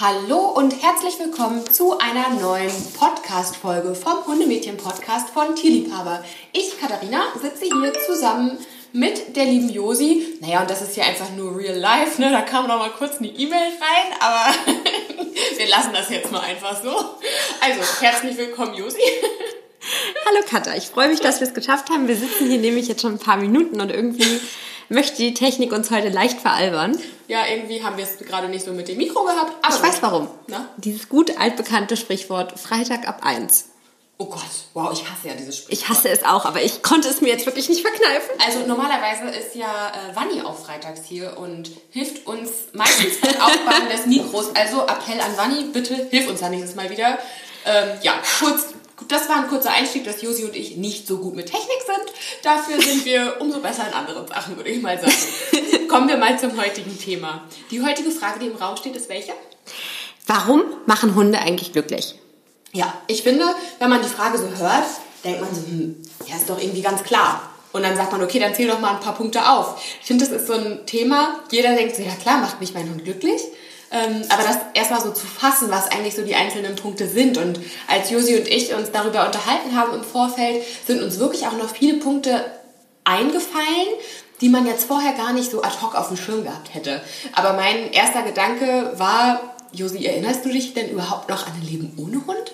Hallo und herzlich willkommen zu einer neuen Podcast-Folge vom Hundemädchen-Podcast von Tierliebhaber. Ich, Katharina, sitze hier zusammen mit der lieben Josi. Naja, und das ist hier einfach nur real life, ne? Da kam noch mal kurz eine E-Mail rein, aber wir lassen das jetzt mal einfach so. Also, herzlich willkommen, Josi. Hallo Katha, ich freue mich, dass wir es geschafft haben. Wir sitzen hier nämlich jetzt schon ein paar Minuten und irgendwie möchte die Technik uns heute leicht veralbern. Ja, irgendwie haben wir es gerade nicht so mit dem Mikro gehabt. Aber ich weiß warum. Na? Dieses gut altbekannte Sprichwort Freitag ab 1. Oh Gott, wow, ich hasse ja dieses Sprichwort. Ich hasse es auch, aber ich konnte es mir jetzt wirklich nicht verkneifen. Also normalerweise ist ja äh, Wanni auch freitags hier und hilft uns meistens beim Aufbauen des Mikros. Also Appell an Wanni, bitte hilf uns da nächstes Mal wieder. Ähm, ja, kurz das war ein kurzer Einstieg, dass Josi und ich nicht so gut mit Technik sind. Dafür sind wir umso besser in anderen Sachen, würde ich mal sagen. Kommen wir mal zum heutigen Thema. Die heutige Frage, die im Raum steht, ist welche? Warum machen Hunde eigentlich glücklich? Ja, ich finde, wenn man die Frage so hört, denkt man so, hm, ja, ist doch irgendwie ganz klar. Und dann sagt man, okay, dann zähl doch mal ein paar Punkte auf. Ich finde, das ist so ein Thema, jeder denkt so, ja klar, macht mich mein Hund glücklich. Ähm, aber das erstmal so zu fassen, was eigentlich so die einzelnen Punkte sind. Und als Josi und ich uns darüber unterhalten haben im Vorfeld, sind uns wirklich auch noch viele Punkte eingefallen, die man jetzt vorher gar nicht so ad hoc auf dem Schirm gehabt hätte. Aber mein erster Gedanke war, Josi, erinnerst du dich denn überhaupt noch an ein Leben ohne Hund?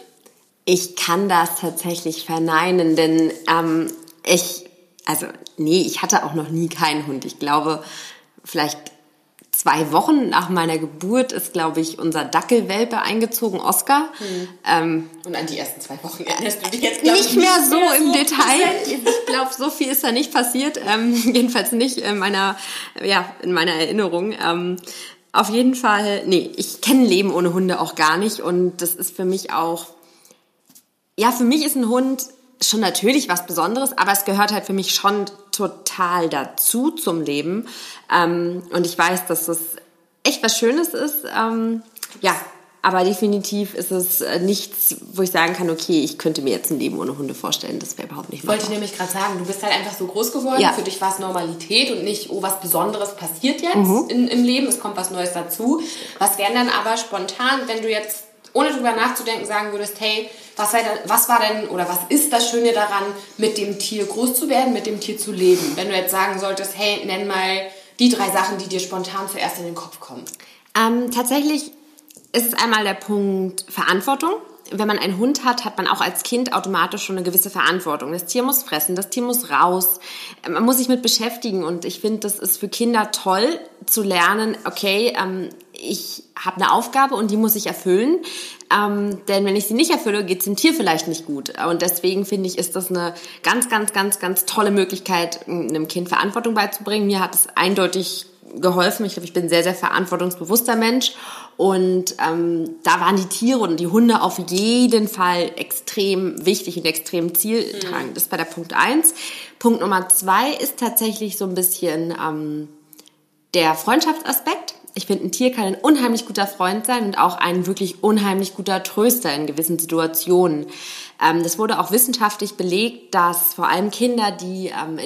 Ich kann das tatsächlich verneinen, denn ähm, ich, also nee, ich hatte auch noch nie keinen Hund. Ich glaube, vielleicht zwei Wochen nach meiner Geburt ist, glaube ich, unser Dackelwelpe eingezogen, Oscar. Hm. Ähm, Und an die ersten zwei Wochen erinnerst du dich jetzt, glaube ich, nicht mehr so mehr im so Detail. Ich glaube, so viel ist da nicht passiert. Ähm, jedenfalls nicht in meiner, ja, in meiner Erinnerung. Ähm, auf jeden Fall, nee, ich kenne Leben ohne Hunde auch gar nicht und das ist für mich auch, ja, für mich ist ein Hund schon natürlich was Besonderes, aber es gehört halt für mich schon total dazu zum Leben. Ähm, und ich weiß, dass das echt was Schönes ist. Ähm, ja, aber definitiv ist es äh, nichts, wo ich sagen kann, okay, ich könnte mir jetzt ein Leben ohne Hunde vorstellen. Das wäre überhaupt nicht Wollte ich nämlich gerade sagen, du bist halt einfach so groß geworden. Ja. Für dich war es Normalität und nicht, oh, was Besonderes passiert jetzt mhm. in, im Leben. Es kommt was Neues dazu. Was wären dann aber spontan, wenn du jetzt, ohne drüber nachzudenken, sagen würdest, hey, was war, denn, was war denn oder was ist das Schöne daran, mit dem Tier groß zu werden, mit dem Tier zu leben? Wenn du jetzt sagen solltest, hey, nenn mal die drei Sachen, die dir spontan zuerst in den Kopf kommen. Ähm, tatsächlich ist es einmal der Punkt Verantwortung. Wenn man einen Hund hat, hat man auch als Kind automatisch schon eine gewisse Verantwortung. Das Tier muss fressen, das Tier muss raus, man muss sich mit beschäftigen und ich finde, das ist für Kinder toll zu lernen, okay, ähm, ich habe eine Aufgabe und die muss ich erfüllen. Ähm, denn wenn ich sie nicht erfülle, geht es dem Tier vielleicht nicht gut. Und deswegen finde ich, ist das eine ganz, ganz, ganz, ganz tolle Möglichkeit, einem Kind Verantwortung beizubringen. Mir hat es eindeutig geholfen. Ich glaube, ich bin ein sehr, sehr verantwortungsbewusster Mensch. Und ähm, da waren die Tiere und die Hunde auf jeden Fall extrem wichtig und extrem zieltragend. Mhm. Das war der Punkt eins. Punkt Nummer zwei ist tatsächlich so ein bisschen ähm, der Freundschaftsaspekt ich finde, ein Tier kann ein unheimlich guter Freund sein und auch ein wirklich unheimlich guter Tröster in gewissen Situationen. Ähm, das wurde auch wissenschaftlich belegt, dass vor allem Kinder, die ähm,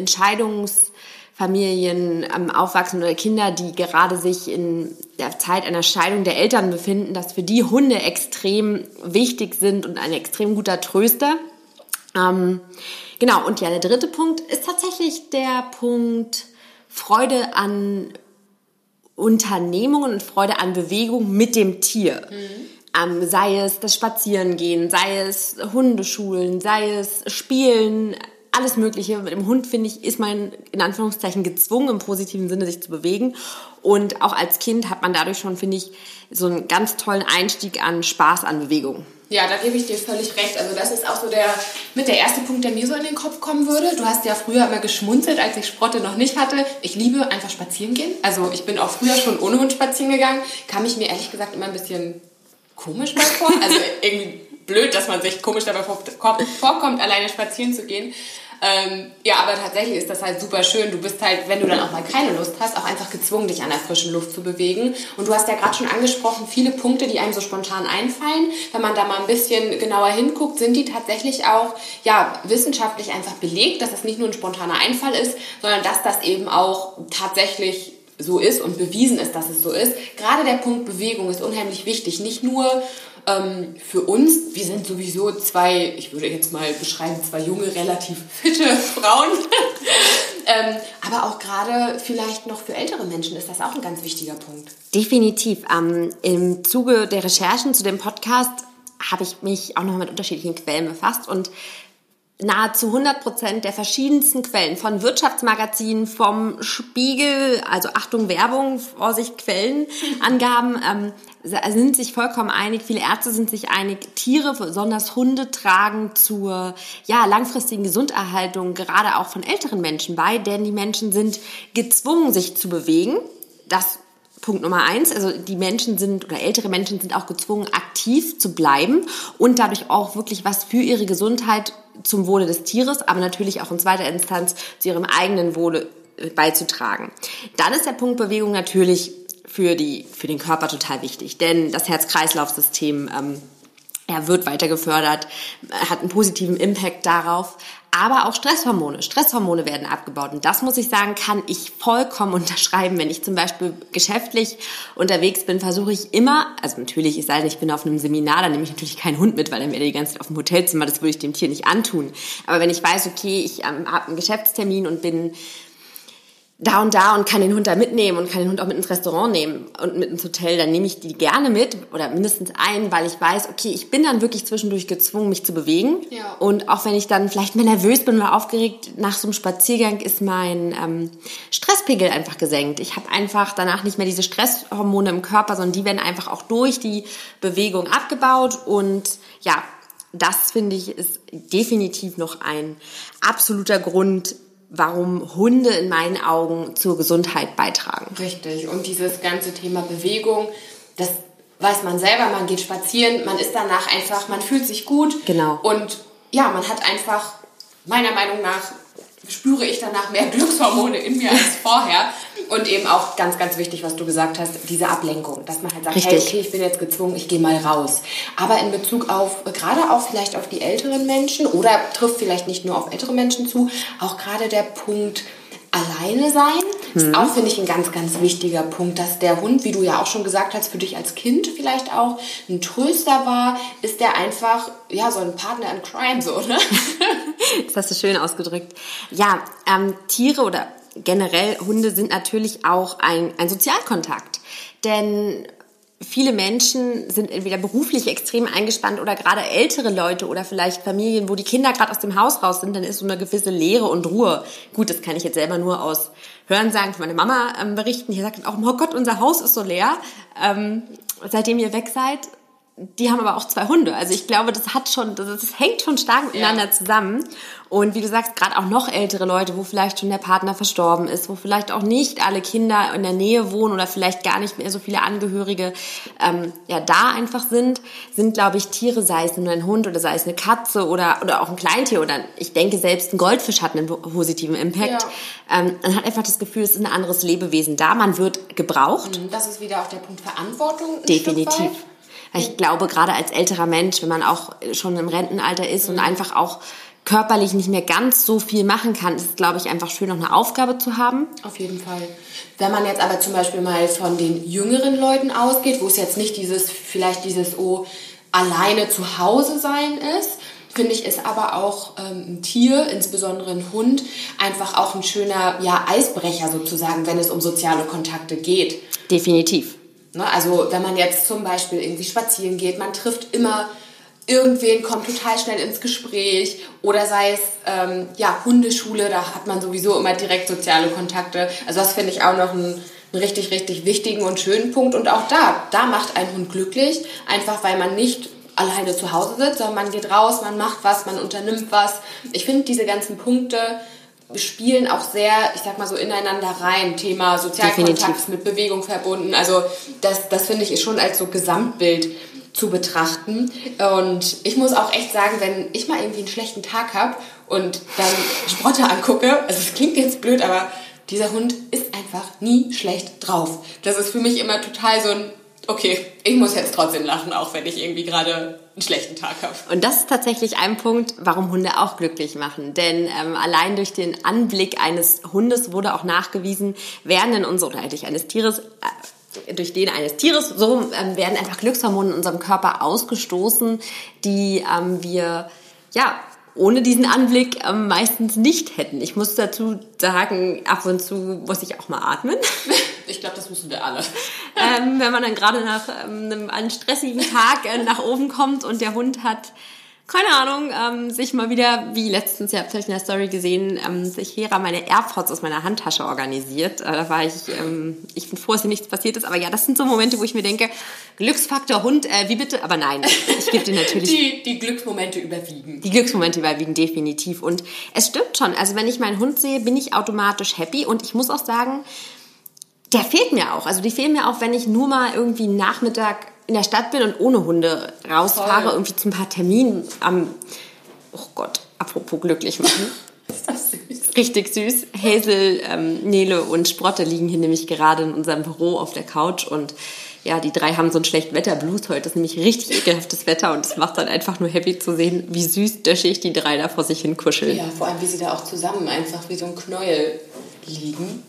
Entscheidungsfamilien ähm, aufwachsen oder Kinder, die gerade sich in der Zeit einer Scheidung der Eltern befinden, dass für die Hunde extrem wichtig sind und ein extrem guter Tröster. Ähm, genau, und ja, der dritte Punkt ist tatsächlich der Punkt Freude an Unternehmungen und Freude an Bewegung mit dem Tier. Mhm. Ähm, sei es das Spazierengehen, sei es Hundeschulen, sei es Spielen, alles Mögliche. Mit dem Hund, finde ich, ist man in Anführungszeichen gezwungen, im positiven Sinne sich zu bewegen. Und auch als Kind hat man dadurch schon, finde ich, so einen ganz tollen Einstieg an Spaß an Bewegung. Ja, da gebe ich dir völlig recht. Also das ist auch so der mit der erste Punkt, der mir so in den Kopf kommen würde. Du hast ja früher immer geschmunzelt, als ich Sprotte noch nicht hatte. Ich liebe einfach spazieren gehen. Also ich bin auch früher schon ohne Hund spazieren gegangen. Kam ich mir ehrlich gesagt immer ein bisschen komisch mal vor. Also irgendwie blöd, dass man sich komisch dabei vorkommt, alleine spazieren zu gehen. Ähm, ja, aber tatsächlich ist das halt super schön. Du bist halt, wenn du dann auch mal keine Lust hast, auch einfach gezwungen, dich an der frischen Luft zu bewegen. Und du hast ja gerade schon angesprochen, viele Punkte, die einem so spontan einfallen. Wenn man da mal ein bisschen genauer hinguckt, sind die tatsächlich auch ja, wissenschaftlich einfach belegt, dass das nicht nur ein spontaner Einfall ist, sondern dass das eben auch tatsächlich so ist und bewiesen ist, dass es so ist. Gerade der Punkt Bewegung ist unheimlich wichtig. Nicht nur ähm, für uns, wir sind sowieso zwei, ich würde jetzt mal beschreiben, zwei junge, relativ fitte Frauen. ähm, aber auch gerade vielleicht noch für ältere Menschen ist das auch ein ganz wichtiger Punkt. Definitiv. Ähm, Im Zuge der Recherchen zu dem Podcast habe ich mich auch noch mit unterschiedlichen Quellen befasst und nahezu 100 Prozent der verschiedensten Quellen von Wirtschaftsmagazinen, vom Spiegel, also Achtung Werbung, Vorsicht Quellenangaben, ähm, sind sich vollkommen einig. Viele Ärzte sind sich einig. Tiere, besonders Hunde, tragen zur ja, langfristigen Gesunderhaltung gerade auch von älteren Menschen bei, denn die Menschen sind gezwungen, sich zu bewegen. Das Punkt Nummer eins, also die Menschen sind oder ältere Menschen sind auch gezwungen, aktiv zu bleiben und dadurch auch wirklich was für ihre Gesundheit zum Wohle des Tieres, aber natürlich auch in zweiter Instanz zu ihrem eigenen Wohle äh, beizutragen. Dann ist der Punkt Bewegung natürlich für, die, für den Körper total wichtig, denn das Herz-Kreislauf-System ähm, er wird weiter gefördert, hat einen positiven Impact darauf aber auch Stresshormone. Stresshormone werden abgebaut. Und das muss ich sagen, kann ich vollkommen unterschreiben. Wenn ich zum Beispiel geschäftlich unterwegs bin, versuche ich immer, also natürlich, es sei denn, ich bin auf einem Seminar, dann nehme ich natürlich keinen Hund mit, weil dann wäre die ganze Zeit auf dem Hotelzimmer, das würde ich dem Tier nicht antun. Aber wenn ich weiß, okay, ich ähm, habe einen Geschäftstermin und bin da und da und kann den Hund da mitnehmen und kann den Hund auch mit ins Restaurant nehmen und mit ins Hotel, dann nehme ich die gerne mit oder mindestens ein, weil ich weiß, okay, ich bin dann wirklich zwischendurch gezwungen, mich zu bewegen. Ja. Und auch wenn ich dann vielleicht mal nervös bin oder aufgeregt, nach so einem Spaziergang ist mein ähm, Stresspegel einfach gesenkt. Ich habe einfach danach nicht mehr diese Stresshormone im Körper, sondern die werden einfach auch durch die Bewegung abgebaut und ja, das finde ich ist definitiv noch ein absoluter Grund, warum Hunde in meinen Augen zur Gesundheit beitragen. Richtig. Und dieses ganze Thema Bewegung, das weiß man selber, man geht spazieren, man ist danach einfach, man fühlt sich gut. Genau. Und ja, man hat einfach meiner Meinung nach spüre ich danach mehr Glückshormone in mir als vorher. Und eben auch ganz, ganz wichtig, was du gesagt hast, diese Ablenkung, dass man halt sagt, Richtig. hey, okay, ich bin jetzt gezwungen, ich gehe mal raus. Aber in Bezug auf, gerade auch vielleicht auf die älteren Menschen oder trifft vielleicht nicht nur auf ältere Menschen zu, auch gerade der Punkt, alleine sein. Ist mhm. auch, finde ich, ein ganz, ganz wichtiger Punkt, dass der Hund, wie du ja auch schon gesagt hast, für dich als Kind vielleicht auch ein Tröster war, ist der einfach, ja, so ein Partner in Crime, so, ne? das hast du schön ausgedrückt. Ja, ähm, Tiere oder generell Hunde sind natürlich auch ein, ein Sozialkontakt. Denn viele Menschen sind entweder beruflich extrem eingespannt oder gerade ältere Leute oder vielleicht Familien, wo die Kinder gerade aus dem Haus raus sind, dann ist so eine gewisse Leere und Ruhe. Gut, das kann ich jetzt selber nur aus Hörensagen von meiner Mama ähm, berichten. Die sagt auch, oh Gott, unser Haus ist so leer. Ähm, seitdem ihr weg seid, die haben aber auch zwei Hunde. Also ich glaube, das hat schon, das, das hängt schon stark miteinander ja. zusammen. Und wie du sagst, gerade auch noch ältere Leute, wo vielleicht schon der Partner verstorben ist, wo vielleicht auch nicht alle Kinder in der Nähe wohnen oder vielleicht gar nicht mehr so viele Angehörige ähm, ja da einfach sind, sind, glaube ich, Tiere, sei es nur ein Hund oder sei es eine Katze oder, oder auch ein Kleintier oder ich denke, selbst ein Goldfisch hat einen positiven Impact. Ja. Ähm, man hat einfach das Gefühl, es ist ein anderes Lebewesen da, man wird gebraucht. Das ist wieder auch der Punkt Verantwortung. Definitiv. Ich glaube, gerade als älterer Mensch, wenn man auch schon im Rentenalter ist mhm. und einfach auch körperlich nicht mehr ganz so viel machen kann, ist es, glaube ich, einfach schön, noch eine Aufgabe zu haben. Auf jeden Fall. Wenn man jetzt aber zum Beispiel mal von den jüngeren Leuten ausgeht, wo es jetzt nicht dieses, vielleicht dieses, oh, alleine zu Hause sein ist, finde ich, ist aber auch ähm, ein Tier, insbesondere ein Hund, einfach auch ein schöner ja, Eisbrecher sozusagen, wenn es um soziale Kontakte geht. Definitiv. Ne? Also wenn man jetzt zum Beispiel irgendwie spazieren geht, man trifft immer irgendwen, kommt total schnell ins Gespräch oder sei es ähm, ja Hundeschule, da hat man sowieso immer direkt soziale Kontakte. Also das finde ich auch noch einen, einen richtig, richtig wichtigen und schönen Punkt. Und auch da, da macht ein Hund glücklich, einfach weil man nicht alleine zu Hause sitzt, sondern man geht raus, man macht was, man unternimmt was. Ich finde diese ganzen Punkte spielen auch sehr, ich sag mal so, ineinander rein. Thema Sozialkontakt mit Bewegung verbunden. Also das, das finde ich schon als so Gesamtbild zu betrachten. Und ich muss auch echt sagen, wenn ich mal irgendwie einen schlechten Tag habe und dann Sprotte angucke, also es klingt jetzt blöd, aber dieser Hund ist einfach nie schlecht drauf. Das ist für mich immer total so ein okay, ich muss jetzt trotzdem lachen, auch wenn ich irgendwie gerade einen schlechten Tag habe. Und das ist tatsächlich ein Punkt, warum Hunde auch glücklich machen. Denn ähm, allein durch den Anblick eines Hundes wurde auch nachgewiesen, werden in unserer, oder durch eines Tieres, äh, durch den eines Tieres, so ähm, werden einfach Glückshormone in unserem Körper ausgestoßen, die ähm, wir, ja, ohne diesen Anblick ähm, meistens nicht hätten. Ich muss dazu sagen, ab und zu muss ich auch mal atmen. Ich glaube, das müssen wir alle. ähm, wenn man dann gerade nach ähm, einem, einem stressigen Tag äh, nach oben kommt und der Hund hat keine Ahnung, ähm, sich mal wieder, wie letztens, ihr habt es in der Story gesehen, ähm, sich Hera meine AirPods aus meiner Handtasche organisiert. Äh, da war ich, ähm, ich bin froh, dass hier nichts passiert ist, aber ja, das sind so Momente, wo ich mir denke, Glücksfaktor Hund, äh, wie bitte? Aber nein, ich gebe dir natürlich... Die, die Glücksmomente überwiegen. Die Glücksmomente überwiegen definitiv und es stimmt schon, also wenn ich meinen Hund sehe, bin ich automatisch happy und ich muss auch sagen, der fehlt mir auch. Also die fehlen mir auch, wenn ich nur mal irgendwie Nachmittag in der Stadt bin und ohne Hunde rausfahre, Voll. irgendwie zu ein paar Terminen am, oh Gott, apropos glücklich machen. ist das süß. Richtig süß. Hazel, ähm, Nele und Sprotte liegen hier nämlich gerade in unserem Büro auf der Couch und ja, die drei haben so einen schlechten Wetterblues heute. Das ist nämlich richtig ekelhaftes Wetter und es macht dann einfach nur happy zu sehen, wie süß döschig die drei da vor sich hin kuscheln. Ja, vor allem, wie sie da auch zusammen einfach wie so ein Knäuel liegen.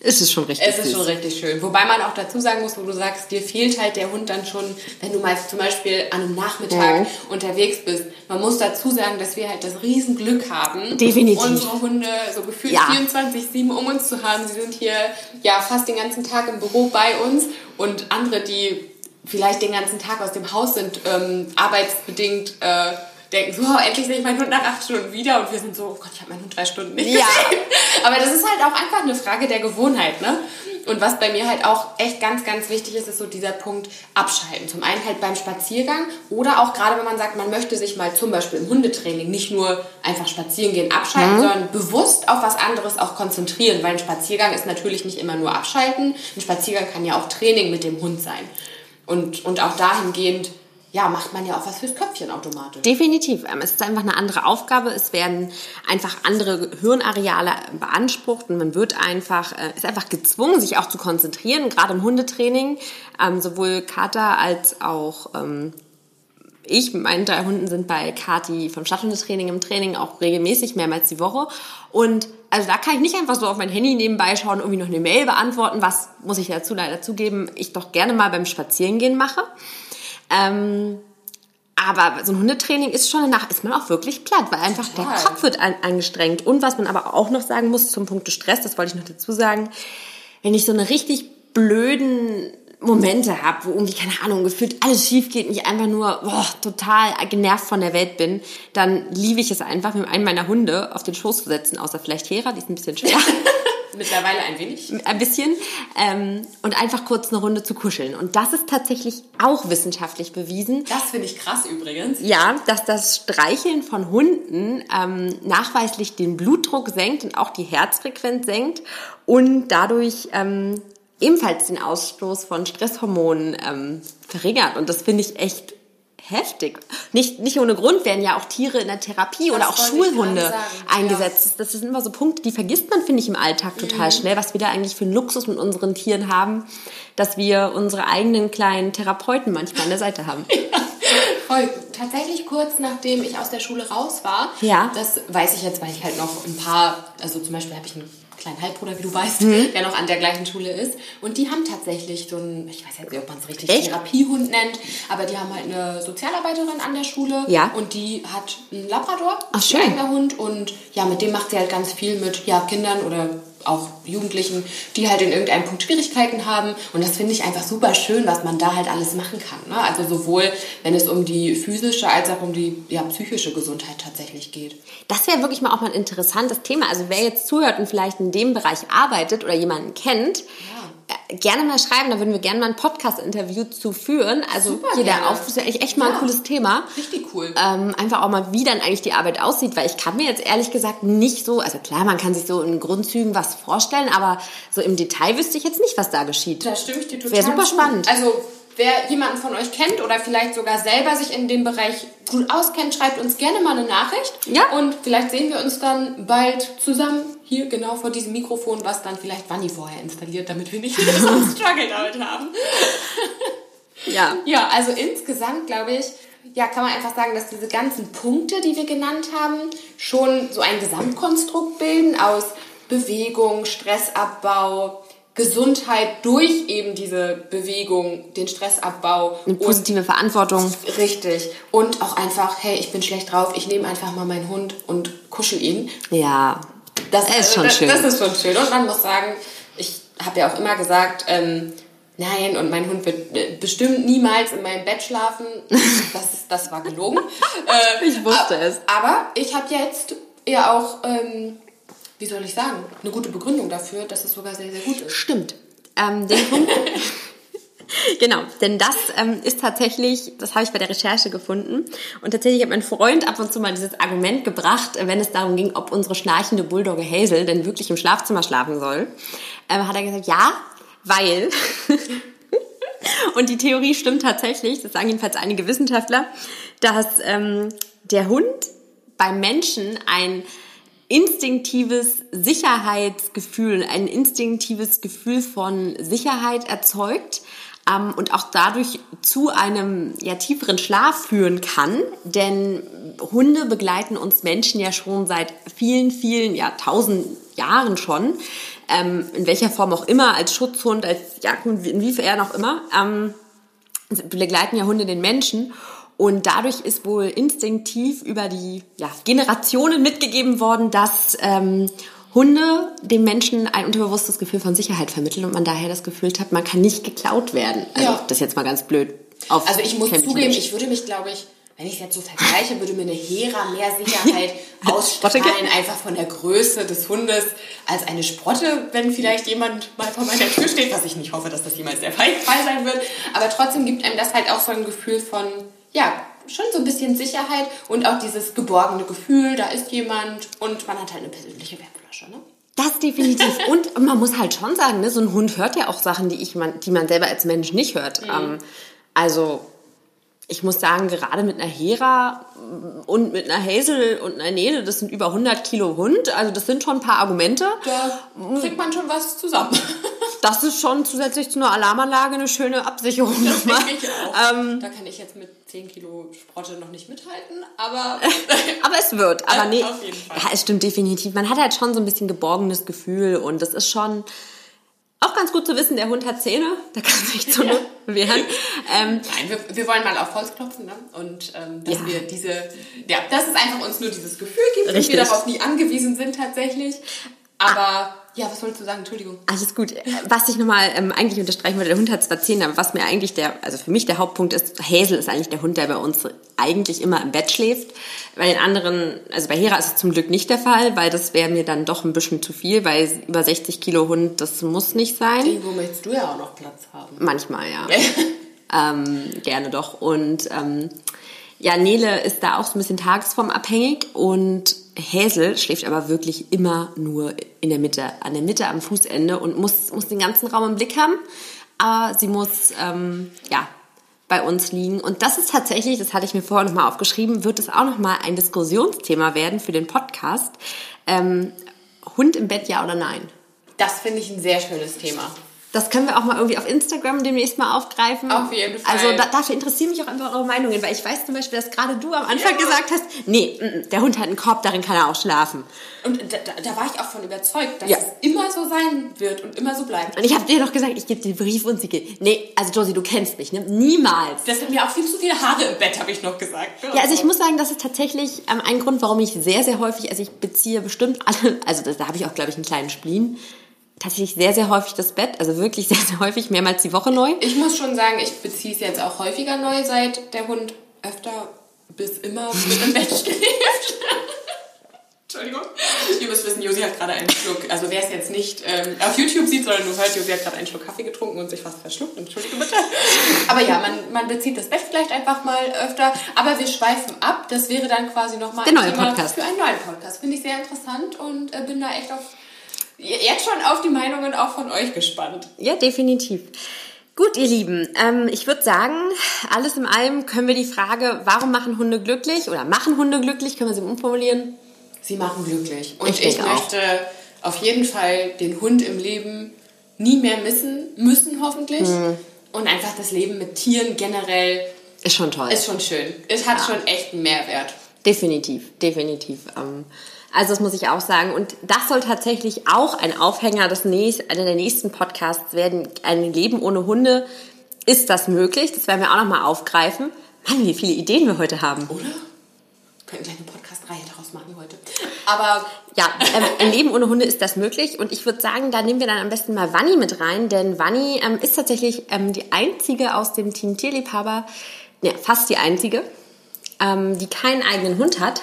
Es ist schon richtig Es ist süß. schon richtig schön. Wobei man auch dazu sagen muss, wo du sagst, dir fehlt halt der Hund dann schon, wenn du mal zum Beispiel an einem Nachmittag mhm. unterwegs bist. Man muss dazu sagen, dass wir halt das Riesenglück haben, Definitiv. unsere Hunde so gefühlt ja. 24-7 um uns zu haben. Sie sind hier ja fast den ganzen Tag im Büro bei uns und andere, die vielleicht den ganzen Tag aus dem Haus sind, ähm, arbeitsbedingt äh, denken so, oh, endlich sehe ich meinen Hund nach acht Stunden wieder und wir sind so, oh Gott, ich habe meinen Hund drei Stunden nicht ja. gesehen. Aber das ist halt auch einfach eine Frage der Gewohnheit, ne? Und was bei mir halt auch echt ganz, ganz wichtig ist, ist so dieser Punkt Abschalten. Zum einen halt beim Spaziergang oder auch gerade, wenn man sagt, man möchte sich mal zum Beispiel im Hundetraining nicht nur einfach spazieren gehen, abschalten, mhm. sondern bewusst auf was anderes auch konzentrieren, weil ein Spaziergang ist natürlich nicht immer nur abschalten. Ein Spaziergang kann ja auch Training mit dem Hund sein. Und, und auch dahingehend ja, macht man ja auch was fürs Köpfchen automatisch. Definitiv. Ähm, es ist einfach eine andere Aufgabe. Es werden einfach andere Hirnareale beansprucht und man wird einfach, äh, ist einfach gezwungen, sich auch zu konzentrieren, gerade im Hundetraining. Ähm, sowohl Kater als auch ähm, ich mit meinen drei Hunden sind bei Kati vom Stadthundetraining im Training auch regelmäßig, mehrmals die Woche. Und also da kann ich nicht einfach so auf mein Handy nebenbei schauen, irgendwie noch eine Mail beantworten, was, muss ich dazu leider zugeben, ich doch gerne mal beim Spazierengehen mache. Ähm, aber so ein Hundetraining ist schon danach, ist man auch wirklich platt, weil einfach Total. der Kopf wird ein, angestrengt. Und was man aber auch noch sagen muss zum Punkt Stress, das wollte ich noch dazu sagen, wenn ich so eine richtig blöden Momente habe, wo irgendwie, keine Ahnung, gefühlt alles schief geht und ich einfach nur boah, total genervt von der Welt bin, dann liebe ich es einfach, mit einem meiner Hunde auf den Schoß zu setzen, außer vielleicht Hera, die ist ein bisschen schwer. Mittlerweile ein wenig. Ein bisschen. Ähm, und einfach kurz eine Runde zu kuscheln. Und das ist tatsächlich auch wissenschaftlich bewiesen. Das finde ich krass übrigens. Ja, dass das Streicheln von Hunden ähm, nachweislich den Blutdruck senkt und auch die Herzfrequenz senkt und dadurch ähm, ebenfalls den Ausstoß von Stresshormonen ähm, verringert. Und das finde ich echt heftig. Nicht, nicht ohne Grund werden ja auch Tiere in der Therapie das oder auch Schulhunde eingesetzt. Ja. Das sind immer so Punkte, die vergisst man, finde ich, im Alltag total mhm. schnell, was wir da eigentlich für einen Luxus mit unseren Tieren haben, dass wir unsere eigenen kleinen Therapeuten manchmal an der Seite haben. Ja, voll. Tatsächlich kurz nachdem ich aus der Schule raus war, ja. das weiß ich jetzt, weil ich halt noch ein paar, also zum Beispiel habe ich einen kleinen Halbbruder, wie du weißt, mhm. der noch an der gleichen Schule ist. Und die haben tatsächlich so einen, ich weiß jetzt nicht, ob man es richtig Echt? Therapiehund nennt, aber die haben halt eine Sozialarbeiterin an der Schule. Ja. Und die hat einen Labrador, Ach, schön. eigener Hund. Und ja, mit dem macht sie halt ganz viel mit ja, Kindern oder auch Jugendlichen, die halt in irgendeinem Punkt Schwierigkeiten haben. Und das finde ich einfach super schön, was man da halt alles machen kann. Ne? Also sowohl, wenn es um die physische als auch um die ja, psychische Gesundheit tatsächlich geht. Das wäre wirklich mal auch mal ein interessantes Thema. Also wer jetzt zuhört und vielleicht in dem Bereich arbeitet oder jemanden kennt, ja gerne mal schreiben, da würden wir gerne mal ein Podcast-Interview zu führen. Also Super hier gerne. der Aufruf ist echt, echt mal ja, ein cooles Thema. Richtig cool. Ähm, einfach auch mal, wie dann eigentlich die Arbeit aussieht, weil ich kann mir jetzt ehrlich gesagt nicht so, also klar, man kann sich so in Grundzügen was vorstellen, aber so im Detail wüsste ich jetzt nicht, was da geschieht. Da stimme ich dir total Wäre super zu. spannend. Also wer jemanden von euch kennt oder vielleicht sogar selber sich in dem Bereich gut auskennt, schreibt uns gerne mal eine Nachricht. Ja. Und vielleicht sehen wir uns dann bald zusammen hier genau vor diesem Mikrofon, was dann vielleicht Wanni vorher installiert, damit wir nicht so einen Struggle damit haben. Ja. Ja, also insgesamt glaube ich, ja, kann man einfach sagen, dass diese ganzen Punkte, die wir genannt haben, schon so ein Gesamtkonstrukt bilden aus Bewegung, Stressabbau, Gesundheit durch eben diese Bewegung, den Stressabbau. Eine positive Verantwortung. Richtig. Und auch einfach, hey, ich bin schlecht drauf, ich nehme einfach mal meinen Hund und kuschel ihn. Ja. Das ist schon das, schön. Das ist schon schön. Und man muss sagen, ich habe ja auch immer gesagt, ähm, nein, und mein Hund wird äh, bestimmt niemals in meinem Bett schlafen. Das, ist, das war gelogen. Äh, Ich wusste es. Aber ich habe jetzt ja auch, ähm, wie soll ich sagen, eine gute Begründung dafür, dass es sogar sehr, sehr gut ist. Stimmt. Ähm, den Punkt. genau, denn das ähm, ist tatsächlich, das habe ich bei der Recherche gefunden. Und tatsächlich hat mein Freund ab und zu mal dieses Argument gebracht, wenn es darum ging, ob unsere schnarchende Bulldogge Hazel denn wirklich im Schlafzimmer schlafen soll. Ähm, hat er gesagt, ja, weil. und die Theorie stimmt tatsächlich, das sagen jedenfalls einige Wissenschaftler, dass ähm, der Hund beim Menschen ein instinktives Sicherheitsgefühl, ein instinktives Gefühl von Sicherheit erzeugt ähm, und auch dadurch zu einem ja, tieferen Schlaf führen kann. Denn Hunde begleiten uns Menschen ja schon seit vielen, vielen, ja tausend Jahren schon. Ähm, in welcher Form auch immer, als Schutzhund, als Jagdhund, inwiefern auch immer. Ähm, begleiten ja Hunde den Menschen. Und dadurch ist wohl instinktiv über die ja, Generationen mitgegeben worden, dass ähm, Hunde dem Menschen ein unterbewusstes Gefühl von Sicherheit vermitteln und man daher das Gefühl hat, man kann nicht geklaut werden. Also Ja. das jetzt mal ganz blöd. Auf Also ich muss zugeben, ich würde mich, glaube ich, wenn ich es jetzt so vergleiche, würde mir eine Hera mehr Sicherheit ausstrahlen, einfach von der Größe des Hundes, als eine Sprotte, wenn vielleicht jemand mal vor meiner Tür steht, was ich nicht hoffe, dass das jemals der Fall sein wird. Aber trotzdem gibt einem das halt auch so ein Gefühl von, ja, schon so ein bisschen Sicherheit und auch dieses geborgene Gefühl, da ist jemand und man hat halt eine persönliche Wärmflasche, ne? Das definitiv. Und man muss halt schon sagen, ne, so ein Hund hört ja auch Sachen, die, ich man, die man selber als Mensch nicht hört. Ähm, also ich muss sagen, gerade mit einer Hera und mit einer Hazel und einer Nele, das sind über 100 Kilo Hund. Also das sind schon ein paar Argumente. Da kriegt man schon was zusammen. Das ist schon zusätzlich zu einer Alarmanlage eine schöne Absicherung Das nochmal. denke ich auch. Ähm, da kann ich jetzt mit 10 Kilo Sprotte noch nicht mithalten, aber aber es wird. Aber nee, auf jeden Fall. ja, es stimmt definitiv. Man hat halt schon so ein bisschen geborgenes Gefühl und das ist schon auch ganz gut zu wissen, der Hund hat Zähne, da kann sich zur Not wehren. Ähm, Nein, wir, wir wollen mal auf Holz klopfen, ne? Und ähm, dass Ja. wir diese, ja, dass es einfach uns nur dieses Gefühl gibt Richtig. und wir darauf nie angewiesen sind tatsächlich. Aber ja, was wolltest du sagen? Entschuldigung. Alles gut. Was ich nochmal ähm, eigentlich unterstreichen wollte, der Hund hat zwar Zähne, aber was mir eigentlich der, also für mich der Hauptpunkt ist, Hazel ist eigentlich der Hund, der bei uns eigentlich immer im Bett schläft. Bei den anderen, also bei Hera ist es zum Glück nicht der Fall, weil das wäre mir dann doch ein bisschen zu viel, weil über 60 Kilo Hund, das muss nicht sein. Irgendwo möchtest du ja auch noch Platz haben. Manchmal, ja. ähm, gerne doch. Und ähm, ja, Nele ist da auch so ein bisschen tagesformabhängig und Häsel schläft aber wirklich immer nur in der Mitte, an der Mitte am Fußende und muss, muss den ganzen Raum im Blick haben. Aber sie muss, ähm, ja, bei uns liegen. Und das ist tatsächlich, das hatte ich mir vorher nochmal aufgeschrieben, wird es auch nochmal ein Diskussionsthema werden für den Podcast. Ähm, Hund im Bett, ja oder nein? Das finde ich ein sehr schönes Thema. Das können wir auch mal irgendwie auf Instagram demnächst mal aufgreifen. Auf jeden Fall. Also da, dafür interessieren mich auch einfach eure Meinungen, weil ich weiß zum Beispiel, dass gerade du am Anfang Ja. gesagt hast, nee, mm, mm, der Hund hat einen Korb, darin kann er auch schlafen. Und da, da, da war ich auch von überzeugt, dass Ja. es immer so sein wird und immer so bleibt. Und ich habe dir noch gesagt, ich gebe dir den Brief und sie geht. Nee, also Josie, du kennst mich, ne? Niemals. Das sind mir auch viel zu viele Haare im Bett, habe ich noch gesagt. Ja, also ich muss sagen, das ist tatsächlich ähm, ein Grund, warum ich sehr, sehr häufig, also ich beziehe bestimmt alle, also das, da habe ich auch, glaube ich, einen kleinen Spleen, tatsächlich sehr, sehr häufig das Bett, also wirklich sehr, sehr häufig, mehrmals die Woche neu. Ich muss schon sagen, ich beziehe es jetzt auch häufiger neu, seit der Hund öfter bis immer mit im Bett schläft. Entschuldigung. Ihr müsst wissen, Josi hat gerade einen Schluck, also wer es jetzt nicht ähm, auf YouTube sieht, sondern nur hört, Josi hat gerade einen Schluck Kaffee getrunken und sich fast verschluckt. Entschuldige bitte. Aber ja, man, man bezieht das Bett vielleicht einfach mal öfter, aber wir schweifen ab. Das wäre dann quasi nochmal Der neue Podcast. für einen neuen Podcast. Finde ich sehr interessant und äh, bin da echt auf jetzt schon auf die Meinungen auch von euch gespannt. Ja, definitiv. Gut, ihr Lieben, ähm, ich würde sagen, alles in allem können wir die Frage, warum machen Hunde glücklich oder machen Hunde glücklich, können wir sie umformulieren? Sie machen glücklich. Und Ich ich, möchte auf jeden Fall den Hund im Leben nie mehr missen müssen, hoffentlich. Hm. Und einfach das Leben mit Tieren generell Ist schon toll. ist schon schön. Es hat schon echt einen Mehrwert. Definitiv, definitiv. Ähm, Also das muss ich auch sagen. Und das soll tatsächlich auch ein Aufhänger des nächsten, einer der nächsten Podcasts werden. Ein Leben ohne Hunde. Ist das möglich? Das werden wir auch nochmal aufgreifen. Mann, wie viele Ideen wir heute haben. Oder? Wir können gleich eine Podcast-Reihe daraus machen heute. Aber Ja, ähm, ein Leben ohne Hunde ist das möglich. Und ich würde sagen, da nehmen wir dann am besten mal Vanni mit rein. Denn Vanni ähm, ist tatsächlich ähm, die einzige aus dem Team Tierliebhaber, ja, fast die einzige, ähm, die keinen eigenen Hund hat.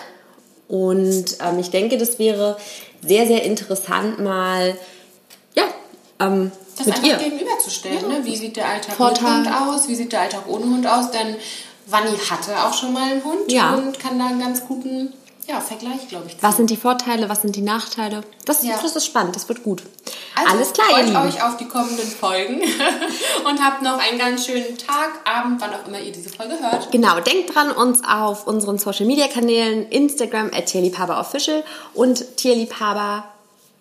Und ähm, ich denke, das wäre sehr, sehr interessant mal, ja, ähm, das mit einfach ihr. gegenüberzustellen. Ne? Wie sieht der Alltag Vorteil. mit Hund aus? Wie sieht der Alltag ohne Hund aus? Denn Vanni hatte auch schon mal einen Hund Ja. und kann da einen ganz guten ja, Vergleich, glaube ich, ziehen. Was sind die Vorteile, was sind die Nachteile? Das, Ja. das ist spannend, das wird gut. Also, Alles klar, ihr Lieben. euch auf die kommenden Folgen und habt noch einen ganz schönen Tag, Abend, wann auch immer ihr diese Folge hört. Genau, denkt dran, uns auf unseren Social Media Kanälen Instagram at Official und Tierliebhaber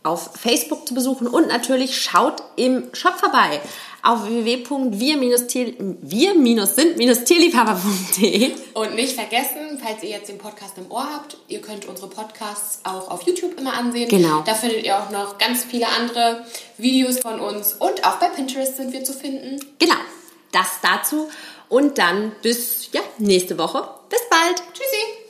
auf Facebook zu besuchen und natürlich schaut im Shop vorbei auf www.wir-sind-tierliebhaber.de. Und nicht vergessen, falls ihr jetzt den Podcast im Ohr habt, ihr könnt unsere Podcasts auch auf YouTube immer ansehen. Genau. Da findet ihr auch noch ganz viele andere Videos von uns und auch bei Pinterest sind wir zu finden. Genau, das dazu und dann bis ja, nächste Woche. Bis bald. Tschüssi!